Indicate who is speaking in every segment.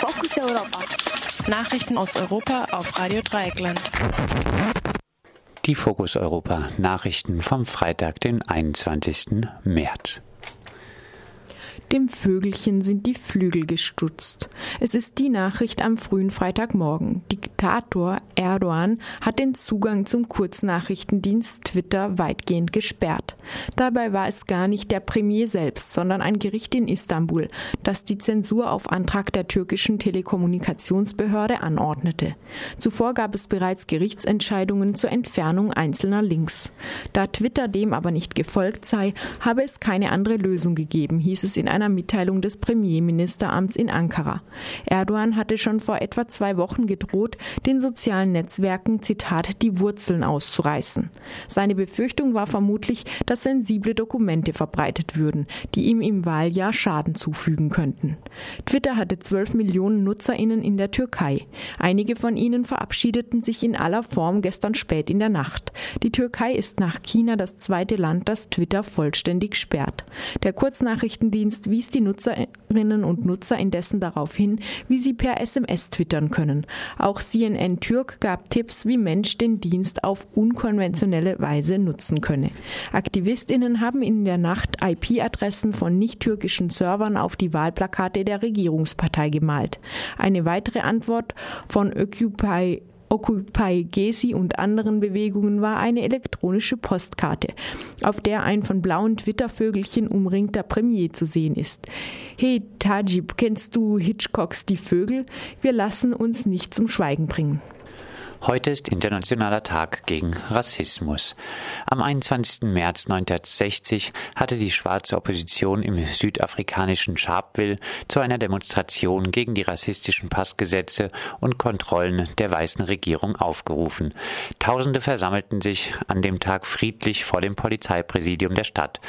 Speaker 1: Fokus Europa.
Speaker 2: Nachrichten aus Europa auf Radio Dreieckland.
Speaker 3: Die Fokus Europa Nachrichten vom Freitag, den 21. März.
Speaker 4: Dem Vögelchen sind die Flügel gestutzt. Es ist die Nachricht am frühen Freitagmorgen. Diktator Erdogan hat den Zugang zum Kurznachrichtendienst Twitter weitgehend gesperrt. Dabei war es gar nicht der Premier selbst, sondern ein Gericht in Istanbul, das die Zensur auf Antrag der türkischen Telekommunikationsbehörde anordnete. Zuvor gab es bereits Gerichtsentscheidungen zur Entfernung einzelner Links. Da Twitter dem aber nicht gefolgt sei, habe es keine andere Lösung gegeben, hieß es in einer Mitteilung des Premierministeramts in Ankara. Erdogan hatte schon vor etwa zwei Wochen gedroht, den sozialen Netzwerken, Zitat, die Wurzeln auszureißen. Seine Befürchtung war vermutlich, dass sensible Dokumente verbreitet würden, die ihm im Wahljahr Schaden zufügen könnten. Twitter hatte 12 Millionen NutzerInnen in der Türkei. Einige von ihnen verabschiedeten sich in aller Form gestern spät in der Nacht. Die Türkei ist nach China das zweite Land, das Twitter vollständig sperrt. Der Kurznachrichtendienst Dienst wies die Nutzerinnen und Nutzer indessen darauf hin, wie sie per SMS twittern können. Auch CNN Türk gab Tipps, wie Mensch den Dienst auf unkonventionelle Weise nutzen könne. Aktivistinnen haben in der Nacht IP-Adressen von nicht-türkischen Servern auf die Wahlplakate der Regierungspartei gemalt. Eine weitere Antwort von Occupy Occupy Gezi und anderen Bewegungen war eine elektronische Postkarte, auf der ein von blauen Twittervögelchen umringter Premier zu sehen ist. Hey Tajib, kennst du Hitchcocks Die Vögel? Wir lassen uns nicht zum Schweigen bringen.
Speaker 3: Heute ist Internationaler Tag gegen Rassismus. Am 21. März 1960 hatte die schwarze Opposition im südafrikanischen Sharpeville zu einer Demonstration gegen die rassistischen Passgesetze und Kontrollen der weißen Regierung aufgerufen. Tausende versammelten sich an dem Tag friedlich vor dem Polizeipräsidium der Stadt.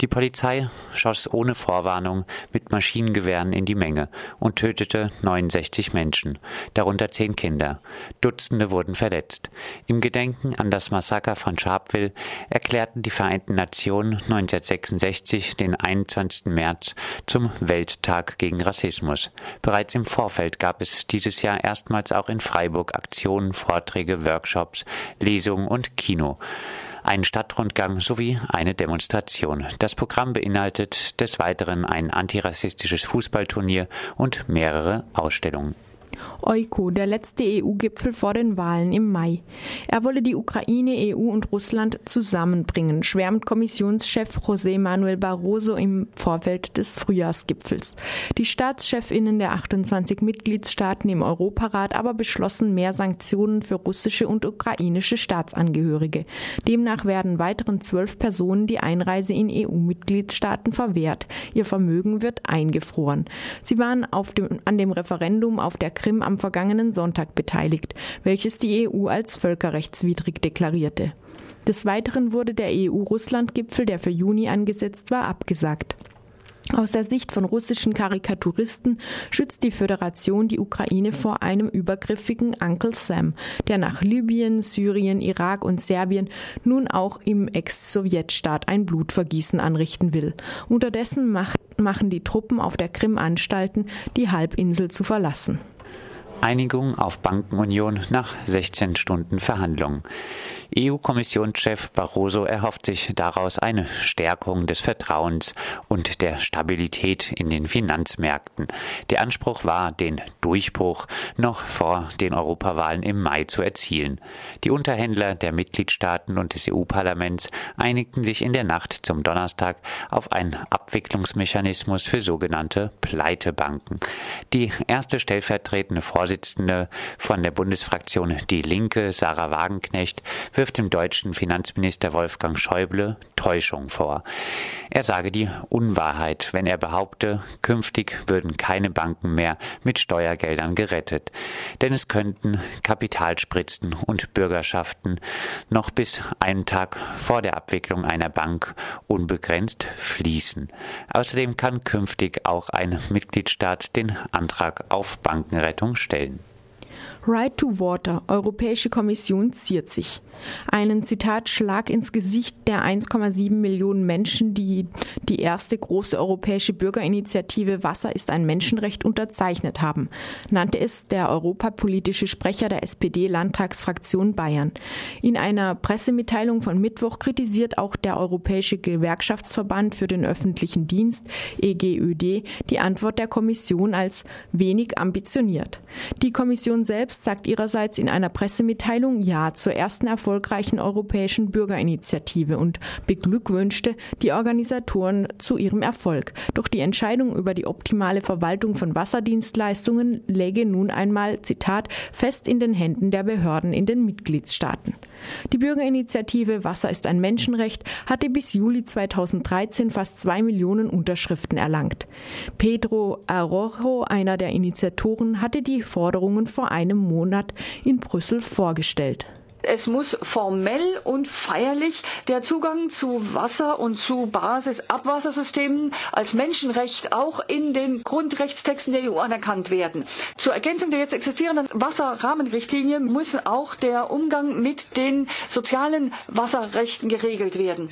Speaker 3: Die Polizei schoss ohne Vorwarnung mit Maschinengewehren in die Menge und tötete 69 Menschen, darunter zehn Kinder. Dutzende wurden verletzt. Im Gedenken an das Massaker von Sharpeville erklärten die Vereinten Nationen 1966 den 21. März zum Welttag gegen Rassismus. Bereits im Vorfeld gab es dieses Jahr erstmals auch in Freiburg Aktionen, Vorträge, Workshops, Lesungen und Kino einen Stadtrundgang sowie eine Demonstration. Das Programm beinhaltet des Weiteren ein antirassistisches Fußballturnier und mehrere Ausstellungen.
Speaker 4: Euko, der letzte EU-Gipfel vor den Wahlen im Mai. Er wolle die Ukraine, EU und Russland zusammenbringen, schwärmt Kommissionschef José Manuel Barroso im Vorfeld des Frühjahrsgipfels. Die Staatschefinnen der 28 Mitgliedstaaten im Europarat aber beschlossen mehr Sanktionen für russische und ukrainische Staatsangehörige. Demnach werden weiteren zwölf Personen die Einreise in EU-Mitgliedstaaten verwehrt. Ihr Vermögen wird eingefroren. Sie waren dem, an dem Referendum auf der Krim am vergangenen Sonntag beteiligt, welches die EU als völkerrechtswidrig deklarierte. Des Weiteren wurde der EU-Russland-Gipfel, der für Juni angesetzt war, abgesagt. Aus der Sicht von russischen Karikaturisten schützt die Föderation die Ukraine vor einem übergriffigen Uncle Sam, der nach Libyen, Syrien, Irak und Serbien nun auch im Ex-Sowjetstaat ein Blutvergießen anrichten will. Unterdessen macht, machen die Truppen auf der Krim Anstalten, die Halbinsel zu verlassen.
Speaker 3: Einigung auf Bankenunion nach 16 Stunden Verhandlungen. EU-Kommissionschef Barroso erhofft sich daraus eine Stärkung des Vertrauens und der Stabilität in den Finanzmärkten. Der Anspruch war, den Durchbruch noch vor den Europawahlen im Mai zu erzielen. Die Unterhändler der Mitgliedstaaten und des EU-Parlaments einigten sich in der Nacht zum Donnerstag auf einen Abwicklungsmechanismus für sogenannte Pleitebanken. Die erste stellvertretende Vorsitzende von der Bundesfraktion Die Linke, Sarah Wagenknecht, wirft dem deutschen Finanzminister Wolfgang Schäuble Täuschung vor. Er sage die Unwahrheit, wenn er behaupte, künftig würden keine Banken mehr mit Steuergeldern gerettet, denn es könnten Kapitalspritzen und Bürgerschaften noch bis einen Tag vor der Abwicklung einer Bank unbegrenzt fließen. Außerdem kann künftig auch ein Mitgliedstaat den Antrag auf Bankenrettung stellen.
Speaker 4: Right to Water, Europäische Kommission ziert sich. Einen Zitat Schlag ins Gesicht der 1,7 Millionen Menschen, die die erste große europäische Bürgerinitiative Wasser ist ein Menschenrecht unterzeichnet haben, nannte es der europapolitische Sprecher der SPD-Landtagsfraktion Bayern. In einer Pressemitteilung von Mittwoch kritisiert auch der Europäische Gewerkschaftsverband für den öffentlichen Dienst EGÖD die Antwort der Kommission als wenig ambitioniert. Die Kommission selbst sagt ihrerseits in einer Pressemitteilung Ja zur ersten erfolgreichen europäischen Bürgerinitiative und beglückwünschte die Organisatoren zu ihrem Erfolg. Doch die Entscheidung über die optimale Verwaltung von Wasserdienstleistungen läge nun einmal, Zitat, fest in den Händen der Behörden in den Mitgliedstaaten. Die Bürgerinitiative Wasser ist ein Menschenrecht hatte bis Juli 2013 fast zwei Millionen Unterschriften erlangt. Pedro Arrojo, einer der Initiatoren, hatte die Forderungen vor einem Monat in Brüssel vorgestellt.
Speaker 1: Es muss formell und feierlich der Zugang zu Wasser und zu Basisabwassersystemen als Menschenrecht auch in den Grundrechtstexten der EU anerkannt werden. Zur Ergänzung der jetzt existierenden Wasserrahmenrichtlinie muss auch der Umgang mit den sozialen Wasserrechten geregelt werden.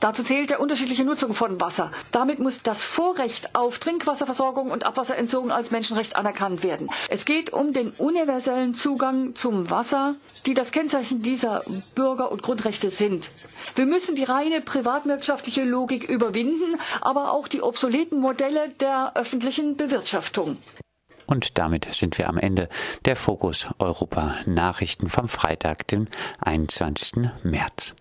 Speaker 1: Dazu zählt der unterschiedliche Nutzung von Wasser. Damit muss das Vorrecht auf Trinkwasserversorgung und Abwasserentsorgung als Menschenrecht anerkannt werden. Es geht um den universellen Zugang zum Wasser, die das Kennzeichen dieser Bürger- und Grundrechte sind. Wir müssen die reine privatwirtschaftliche Logik überwinden, aber auch die obsoleten Modelle der öffentlichen Bewirtschaftung.
Speaker 3: Und damit sind wir am Ende der Fokus Europa Nachrichten vom Freitag, dem 21. März.